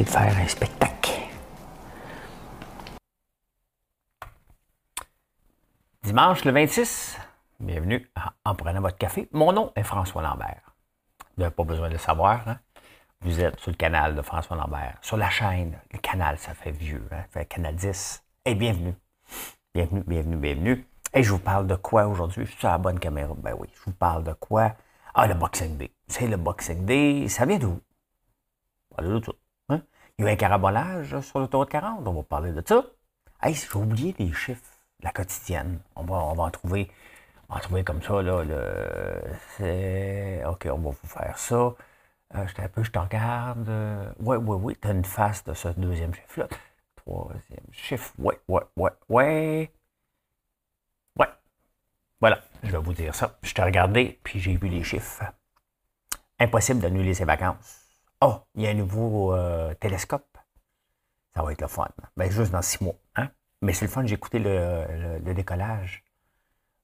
De faire un spectacle. Dimanche le 26, bienvenue en prenant votre café. Mon nom est François Lambert. Vous n'avez pas besoin de le savoir. Hein? Vous êtes sur le canal de François Lambert, sur la chaîne. Le canal, ça fait vieux, hein? ça fait canal 10. Et bienvenue. Bienvenue, bienvenue, bienvenue. Et je vous parle de quoi aujourd'hui? Je suis sur la bonne caméra? Ben oui, je vous parle de quoi? Ah, le Boxing Day. C'est le Boxing Day. Ça vient d'où? Voilà tout. Il y a eu un carabolage sur l'autoroute 40, on va parler de ça. Hey, j'ai oublié les chiffres la quotidienne. On va, on va en trouver. On va en trouver comme ça, là. Le, OK, on va vous faire ça. Euh, je un peu, je te regarde. Oui, oui, oui, tu as une face de ce deuxième chiffre-là. Troisième chiffre. Oui, oui, oui, oui. Ouais. Voilà, je vais vous dire ça. Je t'ai regardé, puis j'ai vu les chiffres. Impossible d'annuler ses vacances. Oh, il y a un nouveau euh, télescope. Ça va être le fun. Ben, juste dans six mois. Hein? Mais c'est le fun, j'ai écouté le, décollage.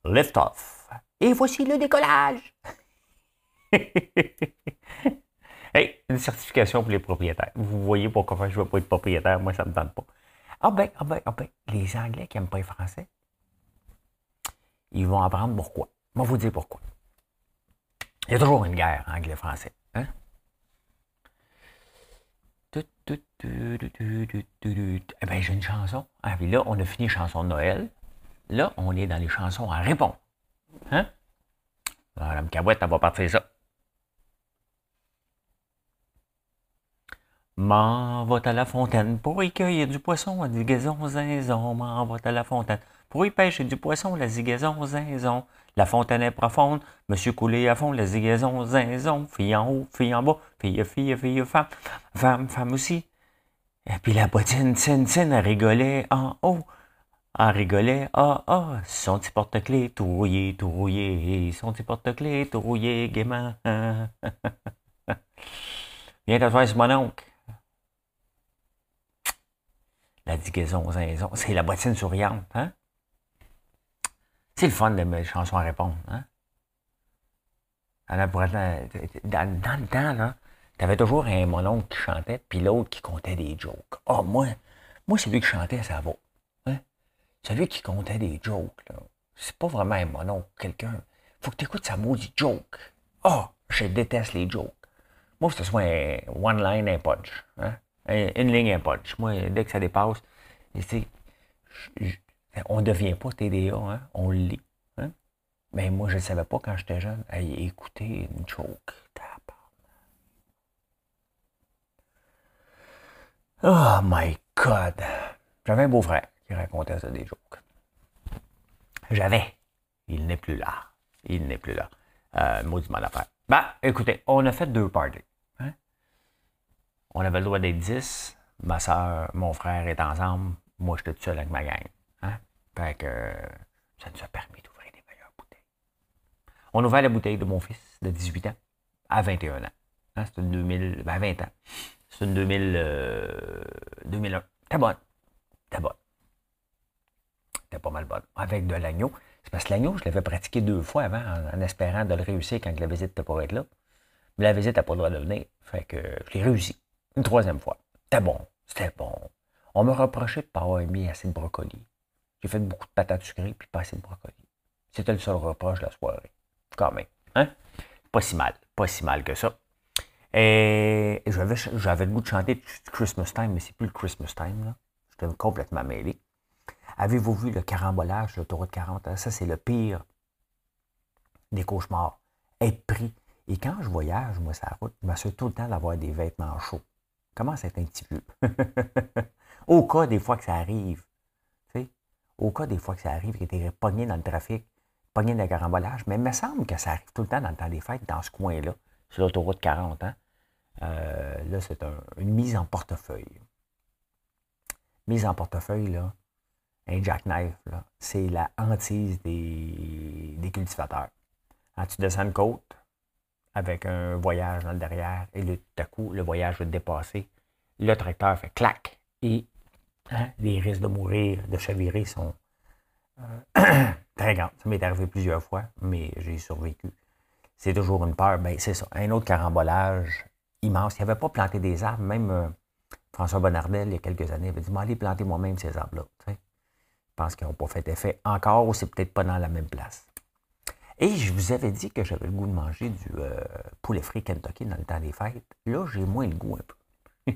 Lift off. Et voici le décollage. hey, une certification pour les propriétaires. Vous voyez pourquoi je ne veux pas être propriétaire, moi ça ne me tente pas. Ah ben, ah ben, ah ben, les Anglais qui n'aiment pas les Français, ils vont apprendre pourquoi. Moi, vous dire pourquoi. Il y a toujours une guerre anglais-français. Hein? Eh bien, j'ai une chanson. Ah, puis là, on a fini chanson de Noël. Là, on est dans les chansons à répondre. Hein? Alors, la cabouette, elle va partir ça. M'en va à la fontaine pour y cueillir du poisson, à du gazon zinzon. M'en va à la fontaine pour y pêcher du poisson, la zigaison zinzon. La fontaine est profonde, monsieur coulé à fond, la zigaison zinzon. Fille en haut, fille en bas, fille, fille, fille, femme, femme, femme aussi. Et puis la bottine, tin, tin, elle rigolait en haut. Elle rigolait, ah, ah, son petit porte-clés tout rouillé, tout rouillé, son petit porte-clés tout rouillé, gaiement. Viens t'asseoir sur mon oncle. La digaison, zinzon, c'est la bottine souriante, hein? C'est le fun de mes chansons à répondre, hein? Dans, dans le temps, là, T'avais toujours un mononcle qui chantait, puis l'autre qui comptait des jokes. Ah, oh, moi, moi, celui qui chantait, ça va. Hein? Celui qui comptait des jokes, là, c'est pas vraiment un mononcle, quelqu'un. Faut que tu écoutes sa maudite joke. Ah, je déteste les jokes. Moi, que ce soit un one line, un punch. Hein? Une ligne, un punch. Moi, dès que ça dépasse, on ne devient pas TDA, hein? on lit. Hein? Mais moi, je ne savais pas quand j'étais jeune. Hey, écouter une joke. Oh my God! J'avais un beau-frère qui racontait ça des jokes. J'avais. Il n'est plus là. Il n'est plus là. Euh, maudit mal affaire. Bah, écoutez, on a fait deux parties. Hein? On avait le droit d'être dix. Ma soeur, mon frère est ensemble. Moi, j'étais tout seul avec ma gang. Hein? Fait que ça nous a permis d'ouvrir des meilleures bouteilles. On a ouvert la bouteille de mon fils de 18 ans à 21 ans. Hein? C'était 2000, ben 20 ans. C'est une 2000, 2001. T'es bonne. T'es bonne. T'es pas mal bonne. Avec de l'agneau. C'est parce que l'agneau, je l'avais pratiqué deux fois avant en, espérant de le réussir quand la visite n'était pas là. Mais la visite n'a pas le droit de venir. Fait que je l'ai réussi. Une troisième fois. C'était bon. C'était bon. On me reprochait de ne pas avoir mis assez de brocoli. J'ai fait beaucoup de patates sucrées puis pas assez de brocoli. C'était le seul reproche de la soirée. Quand même. Hein? Pas si mal. Pas si mal que ça. Et j'avais, j'avais le goût de chanter Christmas Time, mais c'est plus le Christmas Time. Là. J'étais complètement mêlé. Avez-vous vu le carambolage l'autoroute 40? Ça, c'est le pire des cauchemars. Être pris. Et quand je voyage, moi, sur la route, je m'assure tout le temps d'avoir des vêtements chauds. Comment c'est un petit peu? au cas des fois que ça arrive. Tu sais, au cas des fois que ça arrive, que tu es pogné dans le trafic, pogné dans le carambolage, mais il me semble que ça arrive tout le temps dans le temps des fêtes, dans ce coin-là sur l'autoroute 40. Hein? Euh, là, c'est une mise en portefeuille. Mise en portefeuille, là, un jackknife, c'est la hantise des, des cultivateurs. Quand tu descends une côte avec un voyage dans le derrière, et là, tout à coup, le voyage va te dépasser, le tracteur fait clac, et hein, les risques de mourir, de chavirer sont euh, très grands. Ça m'est arrivé plusieurs fois, mais j'ai survécu. C'est toujours une peur. Ben, c'est ça. Un autre carambolage immense. Il avait pas planté des arbres. Même euh, François Bonnardel, il y a quelques années, avait dit Allez planter moi-même ces arbres-là. Je pense qu'ils n'ont pas fait effet encore ou c'est peut-être pas dans la même place. Et je vous avais dit que j'avais le goût de manger du euh, poulet frit Kentucky dans le temps des fêtes. Là, j'ai moins le goût un peu.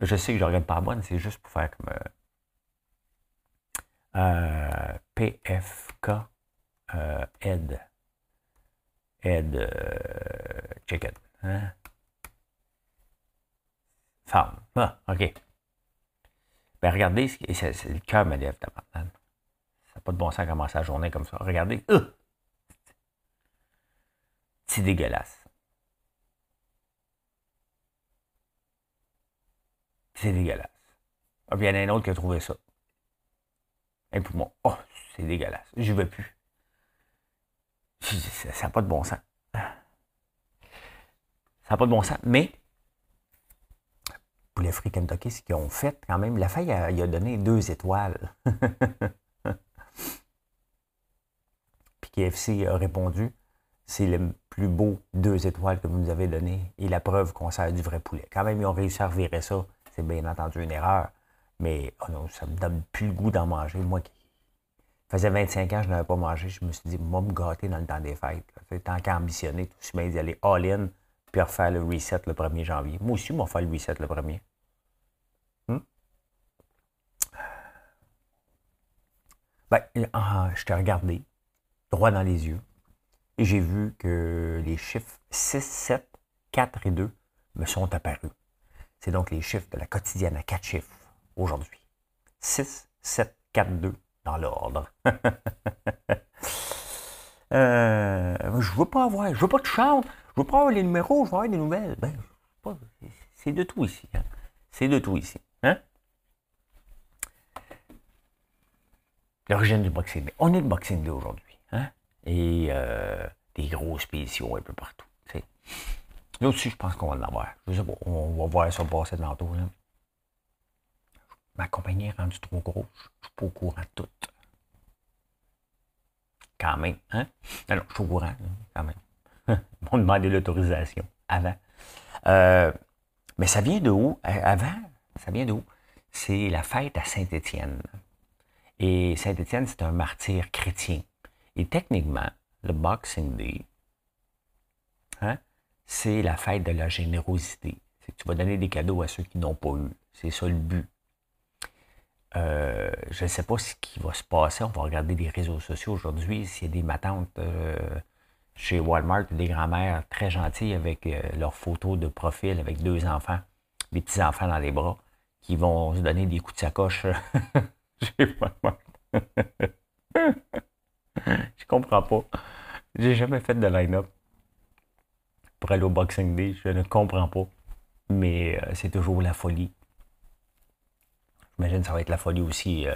je sais que je ne regarde pas bonne, c'est juste pour faire comme euh, PFK euh, Ed euh, Chicken. Hein? Femme. Ah, OK. Ben, regardez, c'est, le cœur me lève, Ça n'a pas de bon sens commencer la journée comme ça. Regardez. C'est dégueulasse. C'est dégueulasse. Ah, il y en a un autre qui a trouvé ça. Un poumon. Oh, c'est dégueulasse. Je veux plus. Ça n'a pas de bon sens. Ça n'a pas de bon sens. Mais, pour les Free Kentucky, ce qu'ils ont fait, quand même, la faille, il a donné deux étoiles. Puis KFC a répondu c'est le plus beau deux étoiles que vous nous avez donné et la preuve qu'on sert du vrai poulet. Quand même, ils ont réussi à revirer ça. C'est bien entendu une erreur. Mais oh non, ça me donne plus le goût d'en manger. Moi qui faisait 25 ans je n'avais pas mangé, je me suis dit, moi, me gâter dans le temps des fêtes. Tant qu'à ambitionner, tout de d'y aller all-in, puis refaire le reset le 1er janvier. Moi aussi, vais faire le reset le 1er. Hmm? Ben, ah, je t'ai regardé droit dans les yeux et j'ai vu que les chiffres 6, 7, 4 et 2 me sont apparus. C'est donc les chiffres de la quotidienne à 4 chiffres aujourd'hui. 6, 7, 4, 2 dans l'ordre. euh, je veux pas avoir, je veux pas de chante, je veux pas avoir les numéros, je veux avoir des nouvelles. Ben, c'est de tout ici. Hein. C'est de tout ici. Hein? L'origine du Boxing Day. On est le Boxing Day aujourd'hui. Hein? Et euh, des grosses spéciaux un peu partout. Là aussi, je pense qu'on va en avoir. Je sais pas, on va voir ça passer tantôt. Là ma compagnie est rendue trop grosse. Je suis pas au courant de tout. Quand même, hein? Non, je suis au courant, quand même. Ils m'ont demandé l'autorisation avant. Euh, mais ça vient de où? Euh, avant, ça vient de où? C'est la fête à Saint-Étienne. Et Saint-Étienne, c'est un martyr chrétien. Et techniquement, le Boxing Day, hein, c'est la fête de la générosité. C'est que tu vas donner des cadeaux à ceux qui n'ont pas eu. C'est ça le but. Euh, je ne sais pas ce qui va se passer. On va regarder les réseaux sociaux aujourd'hui. S'il y a des matantes euh, chez Walmart, des grands-mères très gentilles avec euh, leurs photos de profil avec deux enfants, des petits-enfants dans les bras, qui vont se donner des coups de sacoche chez Walmart. je comprends pas. J'ai jamais fait de line-up pour aller au Boxing Day. Je ne comprends pas. Mais c'est toujours la folie. J'imagine que ça va être la folie aussi. Euh,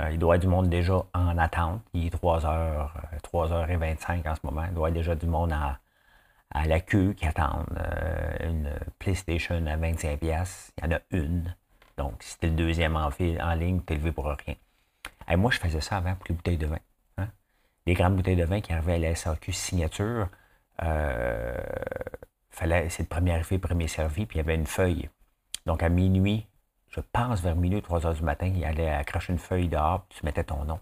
euh, il doit y avoir du monde déjà en attente. Il est 3h, 3h25 en ce moment. Il doit y avoir déjà du monde à, la queue qui attendent euh, une PlayStation à 25$. Il y en a une. Donc, si tu es le deuxième en, en ligne, tu es levé pour rien. Et moi, je faisais ça avant pour les bouteilles de vin. Hein. Les grandes bouteilles de vin qui arrivaient à la SAQ signature, fallait, c'est le premier arrivé, premier servi, puis il y avait une feuille. Donc, à minuit, je pense vers minuit, 3 heures du matin, il allait accrocher une feuille dehors, tu mettais ton nom.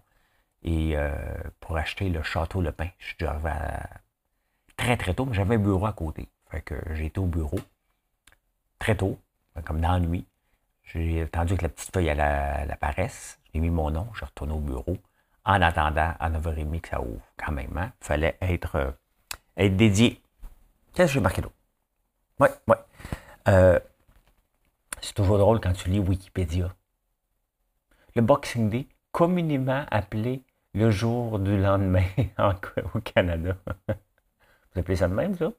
Et euh, pour acheter le château Le Pin, je suis arrivé très très tôt, mais j'avais un bureau à côté. Fait que été au bureau très tôt, comme dans la nuit. J'ai attendu que la petite feuille elle, apparaisse. J'ai mis mon nom, je retourné au bureau. En attendant à 9h30 que ça ouvre, quand même. Il hein. fallait être, euh, être dédié. Qu'est-ce que j'ai marqué d'autre? Oui, oui. Euh, c'est toujours drôle quand tu lis Wikipédia. Le Boxing Day, communément appelé le jour du lendemain au Canada. Vous appelez ça de même, ça?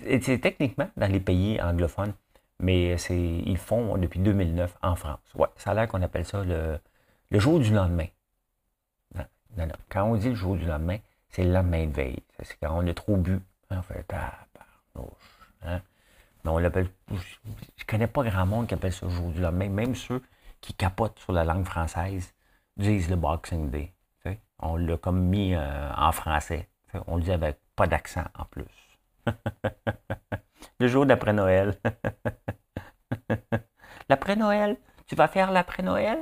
c'est techniquement dans les pays anglophones, mais ils font depuis 2009 en France. Ouais, ça a l'air qu'on appelle ça le, le jour du lendemain. Non, non. Quand on dit le jour du lendemain, c'est le lendemain de veille. C'est quand on a trop bu. En fait, ah, hein? Mais on l'appelle. Je connais pas grand monde qui appelle ça le jour du lendemain. Même ceux qui capotent sur la langue française disent le Boxing Day. On l'a comme mis euh, en français. On le dit avec pas d'accent en plus. le jour d'après Noël. l'après Noël? Tu vas faire l'après Noël?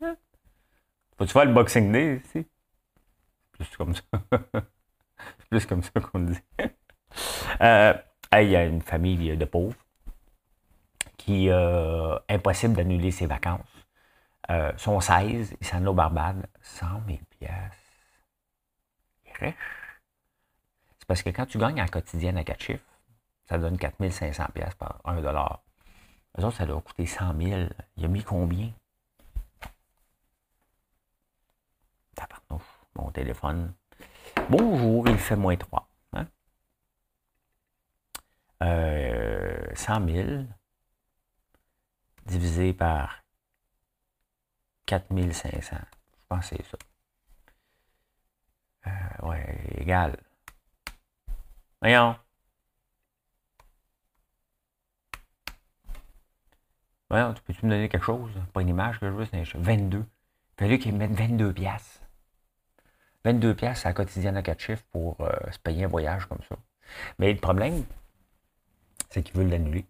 Hein? Faut-tu faire le Boxing Day ici? Plus comme ça. plus comme ça qu'on dit. Euh, il y a une famille de pauvres qui euh, impossible d'annuler ses vacances. Euh, sont 16, ils s'en au Barbade, 100 000 pièces. C'est parce que quand tu gagnes en quotidienne à 4 chiffres, ça donne 4500 pièces par 1 dollar. Eux autres, ça doit coûter 100 000. Il a mis combien? Mon téléphone. Bonjour, il fait moins 3. Euh, 100 000 divisé par 4500. Je pense que c'est ça. Euh, ouais, égal. Voyons. Voyons, tu peux-tu me donner quelque chose? Pas une image que je veux, c'est 22. Il fallait qu'ils mettent 22 piastres. 22 piastres à la quotidienne à 4 chiffres pour euh, se payer un voyage comme ça. Mais le problème, c'est qu'ils veulent l'annuler.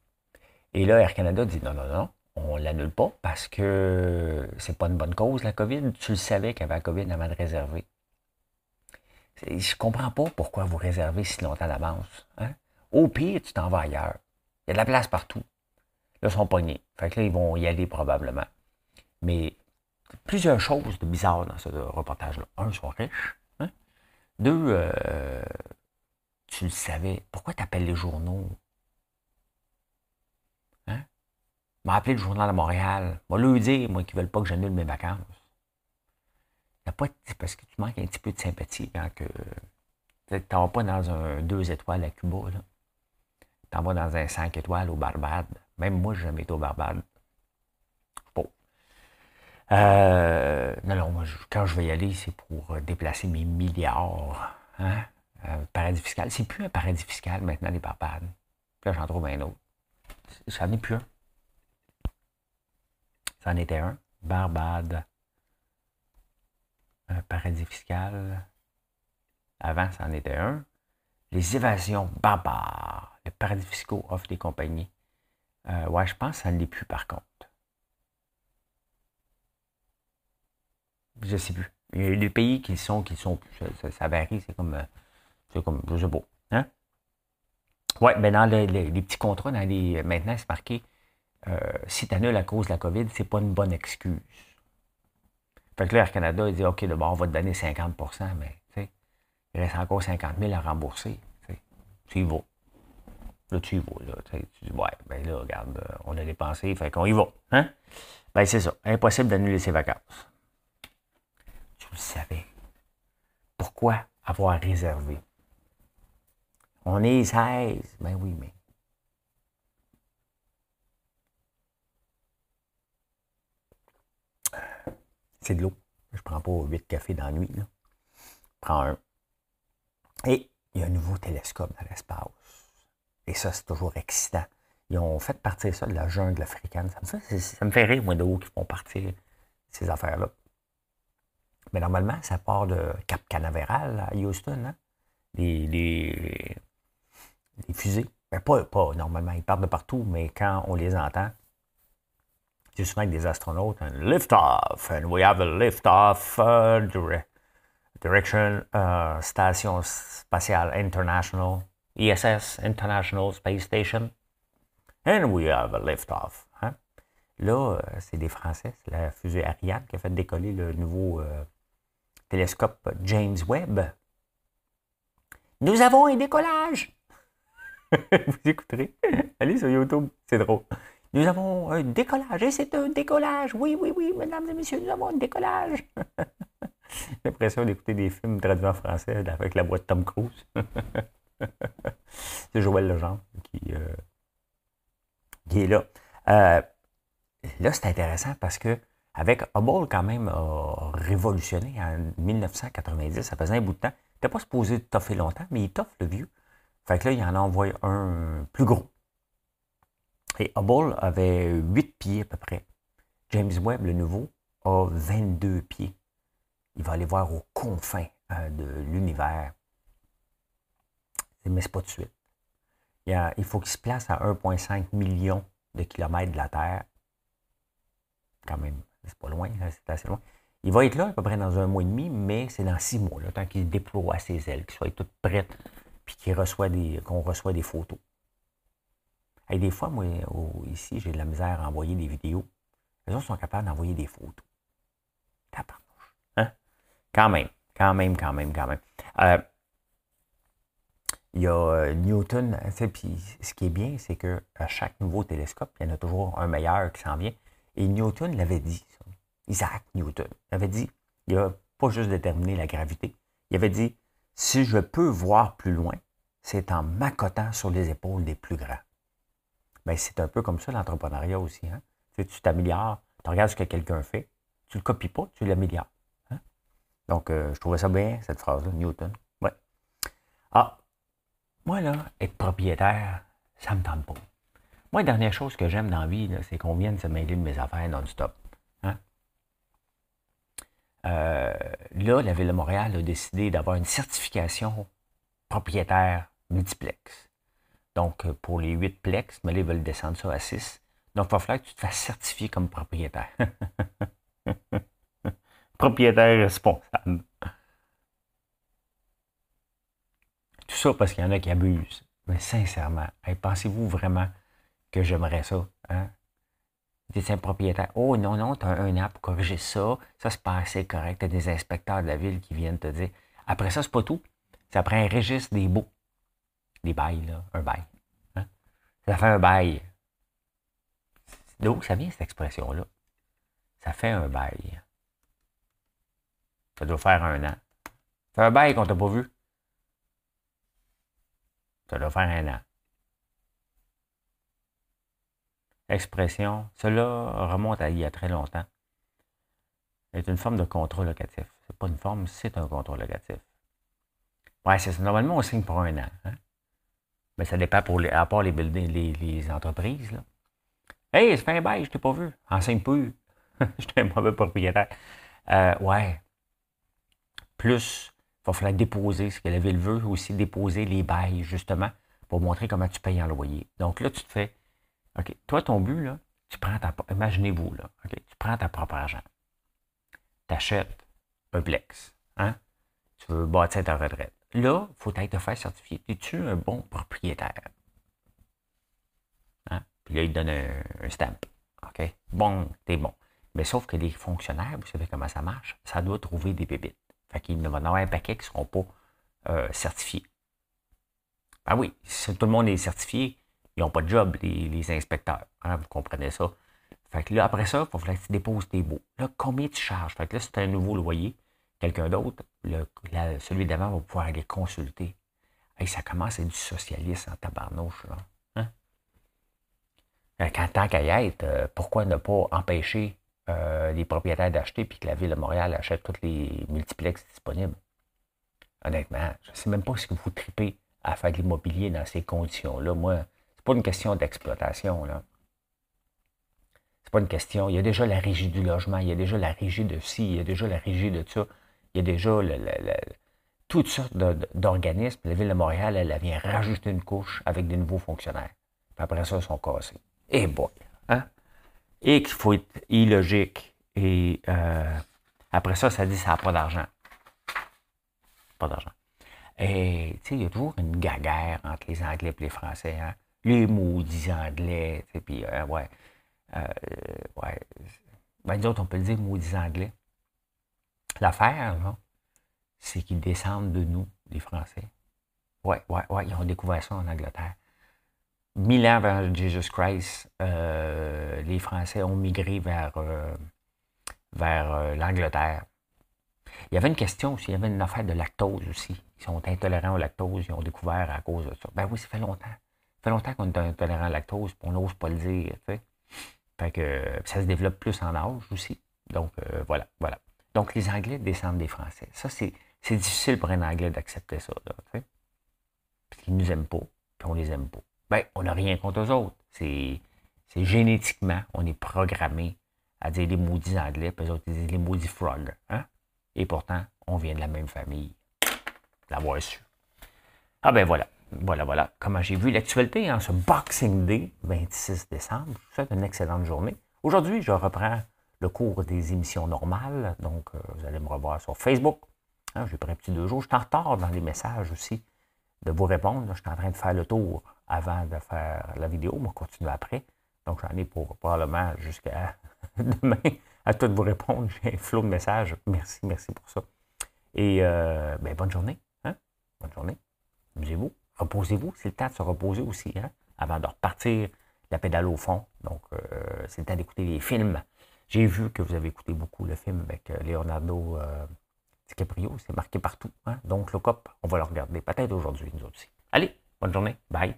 Et là, Air Canada dit non, non, non, on ne l'annule pas parce que c'est pas une bonne cause, la COVID. Tu le savais qu'il y avait la COVID avant de réserver. Je ne comprends pas pourquoi vous réservez si longtemps à l'avance. Hein? Au pire, tu t'en vas ailleurs. Il y a de la place partout. Là, ils sont pognés. Fait que là, ils vont y aller probablement. Mais plusieurs choses de bizarres dans ce reportage-là. Un, ils sont riches. Hein? Deux, euh, tu le savais. Pourquoi tu appelles les journaux m'a appelé le journal de Montréal. M'a lui dire, moi, qu'ils ne veulent pas que j'annule mes vacances. Parce que tu manques un petit peu de sympathie quand que. Tu n'en vas pas dans un 2 étoiles à Cuba, là. Tu vas dans un 5 étoiles au Barbade. Même moi, je jamais été au Barbade. Bon. Euh, non, non, moi, quand je vais y aller, c'est pour euh, déplacer mes milliards. Hein? Paradis fiscal. C'est plus un paradis fiscal maintenant, les Barbades. là, j'en trouve un autre. Ça n'est plus un. C'en était un. Barbade. Un paradis fiscal. Avant, c'en était un. Les évasions barbares. Les paradis fiscaux offrent des compagnies. Euh, ouais, je pense que ça ne l'est plus par contre. Je ne sais plus. Il y a des pays qui sont, qui sont plus. Ça, varie, c'est comme. Euh, c'est comme. Je sais pas. Hein? Ouais, mais dans les, petits contrats, maintenant, c'est marqué euh, si tu annules à cause de la COVID, c'est pas une bonne excuse. Fait que là, Air Canada, il dit OK, d'abord, on va te donner 50% mais il reste encore 50 000 à rembourser. Tu y vas. Là, tu y vas. Là, tu dis Ouais, ben là, regarde, euh, on a dépensé, fait qu'on y va. Hein? Ben, c'est ça. Impossible d'annuler ses vacances. Tu le savais. Pourquoi avoir réservé? On est 16. Ben oui, mais c'est de l'eau. Je prends pas 8 cafés dans la nuit. Je prends un. Et il y a un nouveau télescope dans l'espace. Et ça, c'est toujours excitant. Ils ont fait partir ça de la jungle africaine. Ça me fait, ça me fait rire, moi, de où ils font partir ces affaires-là. Mais normalement, ça part de Cap Canaveral à Houston, hein? les, les, fusées. Ben, pas, pas normalement, ils partent de partout, mais quand on les entend, souvent avec des astronautes, un lift-off, and we have a lift-off uh, direction uh, Station Spatiale International, ISS, International Space Station, and we have a lift-off. Hein? Là, euh, c'est des Français, c'est la fusée Ariane qui a fait décoller le nouveau euh, télescope James Webb. Nous avons un décollage! Vous écouterez. Allez sur YouTube, c'est drôle. Nous avons un décollage. Et c'est un décollage. Oui, oui, oui, mesdames et messieurs, nous avons un décollage. J'ai l'impression d'écouter des films traduits en français avec la voix de Tom Cruise. C'est Joël Legendre qui, qui est là. là, c'est intéressant parce que avec Hubble, quand même, a révolutionné en 1990. Ça faisait un bout de temps. Il n'était pas supposé toffer longtemps, mais il toffe le vieux. Fait que là, il en a envoyé un plus gros. Et Hubble avait 8 pieds à peu près. James Webb, le nouveau, a 22 pieds. Il va aller voir aux confins euh, de l'univers. Mais ce pas de suite. Il, faut qu'il se place à 1,5 million de kilomètres de la Terre. Quand même, c'est pas loin, c'est assez loin. Il va être là à peu près dans un mois et demi, mais c'est dans six mois, là, tant qu'il déploie ses ailes, qu'il soit tout prêt, puis qu'on reçoit, reçoit des photos. Et des fois, moi, ici, j'ai de la misère à envoyer des vidéos. Les autres sont capables d'envoyer des photos. Hein? Quand même, quand même, quand même, quand même. Euh, il y a euh, Newton, puis ce qui est bien, c'est qu'à chaque nouveau télescope, il y en a toujours un meilleur qui s'en vient. Et Newton l'avait dit, Isaac Newton, avait dit, il n'a pas juste déterminé la gravité, il avait dit, si je peux voir plus loin, c'est en m'accotant sur les épaules des plus grands. Bien, c'est un peu comme ça l'entrepreneuriat aussi. Hein? Tu t'améliores, tu regardes ce que quelqu'un fait, tu le copies pas, tu l'améliores. Hein? Donc, euh, je trouvais ça bien, cette phrase-là, Newton. Ouais. Ah, moi, là, être propriétaire, ça me tente pas. Moi, la dernière chose que j'aime dans la vie, c'est qu'on vienne se mêler de mes affaires non-stop. Hein? Euh, là, la Ville de Montréal a décidé d'avoir une certification propriétaire multiplex. Donc, euh, pour les 8 plex, mais là, ils veulent descendre ça à 6. Donc, il va falloir que tu te fasses certifier comme propriétaire. propriétaire responsable. Tout ça parce qu'il y en a qui abusent. Mais sincèrement, pensez-vous vraiment que j'aimerais ça. Hein? Tu es un propriétaire. Oh non, non, tu as un an pour corriger ça. Ça, c'est pas assez correct. Tu as des inspecteurs de la ville qui viennent te dire. Après ça, c'est pas tout. Ça prend un registre des baux. Des bails, là. Un bail. Hein? Ça fait un bail. D'où ça vient, cette expression-là? Ça fait un bail. Ça doit faire un an. Ça fait un bail qu'on t'a pas vu. Ça doit faire un an. expression, cela remonte à il y a très longtemps, est une forme de contrat locatif. C'est pas une forme, c'est un contrat locatif. Ouais, c'est Normalement, on signe pour un an. Hein? Mais ça dépend pour les, à part les, les, entreprises. Là. Hey, ça fait un bail, je t'ai pas vu. Enseigne plus. J'étais un mauvais propriétaire. Euh, ouais. Plus, il va falloir déposer ce que la ville veut, aussi déposer les bails, justement, pour montrer comment tu payes en loyer. Donc là, tu te fais OK. Toi, ton but, là, tu prends ta. Imaginez-vous, là. OK. Tu prends ta propre argent. Tu achètes un plex. Hein? Tu veux bâtir ta retraite. Là, il faut être faire certifier. Es-tu un bon propriétaire? Hein? Puis là, il te donne un, stamp. OK? Bon, t'es bon. Mais sauf que les fonctionnaires, vous savez comment ça marche, ça doit trouver des bébites. Fait qu'il va y avoir un paquet qui ne seront pas euh, certifiés. Ben oui, si tout le monde est certifié, ils n'ont pas de job, les, inspecteurs. Hein, vous comprenez ça? Fait que là, après ça, il faut que tu déposes tes baux. Là, combien tu charges? Fait que là, c'est un nouveau loyer. Quelqu'un d'autre, celui d'avant va pouvoir aller consulter. Hey, ça commence à être du socialisme en tabarnouche. Là. Hein? Quand, tant qu'à y être, euh, pourquoi ne pas empêcher euh, les propriétaires d'acheter puis que la ville de Montréal achète tous les multiplex disponibles? Honnêtement, je ne sais même pas si vous tripez à faire de l'immobilier dans ces conditions-là. Moi, pas une question d'exploitation, là. C'est pas une question. Il y a déjà la régie du logement, il y a déjà la régie de ci, il y a déjà la régie de ça, il y a déjà toutes sortes d'organismes. La Ville de Montréal, elle, vient rajouter une couche avec des nouveaux fonctionnaires. Puis après ça, ils sont cassés. Et eh boy! Hein? Et qu'il faut être illogique. Et euh, après ça, ça dit ça n'a pas d'argent. Pas d'argent. Et tu sais, il y a toujours une gaguerre entre les Anglais et les Français. Hein? les maudits anglais, puis euh, euh, ouais, ben, on peut le dire maudits anglais. L'affaire, c'est qu'ils descendent de nous, les Français. Ouais, ouais, ouais, ils ont découvert ça en Angleterre. Mille ans avant Jesus Christ, euh, les Français ont migré vers, vers l'Angleterre. Il y avait une question aussi, il y avait une affaire de lactose aussi. Ils sont intolérants au lactose, ils ont découvert à cause de ça. Ben oui, ça fait longtemps. Ça fait longtemps qu'on est intolérant au lactose, puis on n'ose pas le dire. Fait que ça se développe plus en âge aussi. Donc euh, voilà, voilà. Donc les Anglais descendent des Français. Ça, c'est, difficile pour un Anglais d'accepter ça. Là. Parce qu'ils nous aiment pas, puis on les aime pas. Ben, on n'a rien contre eux autres. C'est, c'est génétiquement, on est programmé à dire les maudits anglais, puis eux autres, ils disent les maudits frogs. Hein? Et pourtant, on vient de la même famille. L'avoir su. Ah ben voilà. Voilà, voilà. Comment j'ai vu l'actualité en ce Boxing Day, 26 décembre. Je vous souhaite une excellente journée. Aujourd'hui, je reprends le cours des émissions normales. Donc, euh, vous allez me revoir sur Facebook. Hein, j'ai pris un petit deux jours. Je suis en retard dans les messages aussi de vous répondre. je suis en train de faire le tour avant de faire la vidéo. On va continuer après. Donc, j'en ai pour probablement jusqu'à demain à tout vous répondre. J'ai un flot de messages. Merci, merci pour ça. Et euh, ben, bonne journée. Hein? Bonne journée. Amusez-vous. Reposez-vous. C'est le temps de se reposer aussi, hein? avant de repartir la pédale au fond. Donc, euh, c'est le temps d'écouter les films. J'ai vu que vous avez écouté beaucoup le film avec euh, Leonardo DiCaprio. C'est marqué partout. Hein? Donc, le COP, on va le regarder peut-être aujourd'hui, nous aussi. Allez, bonne journée. Bye.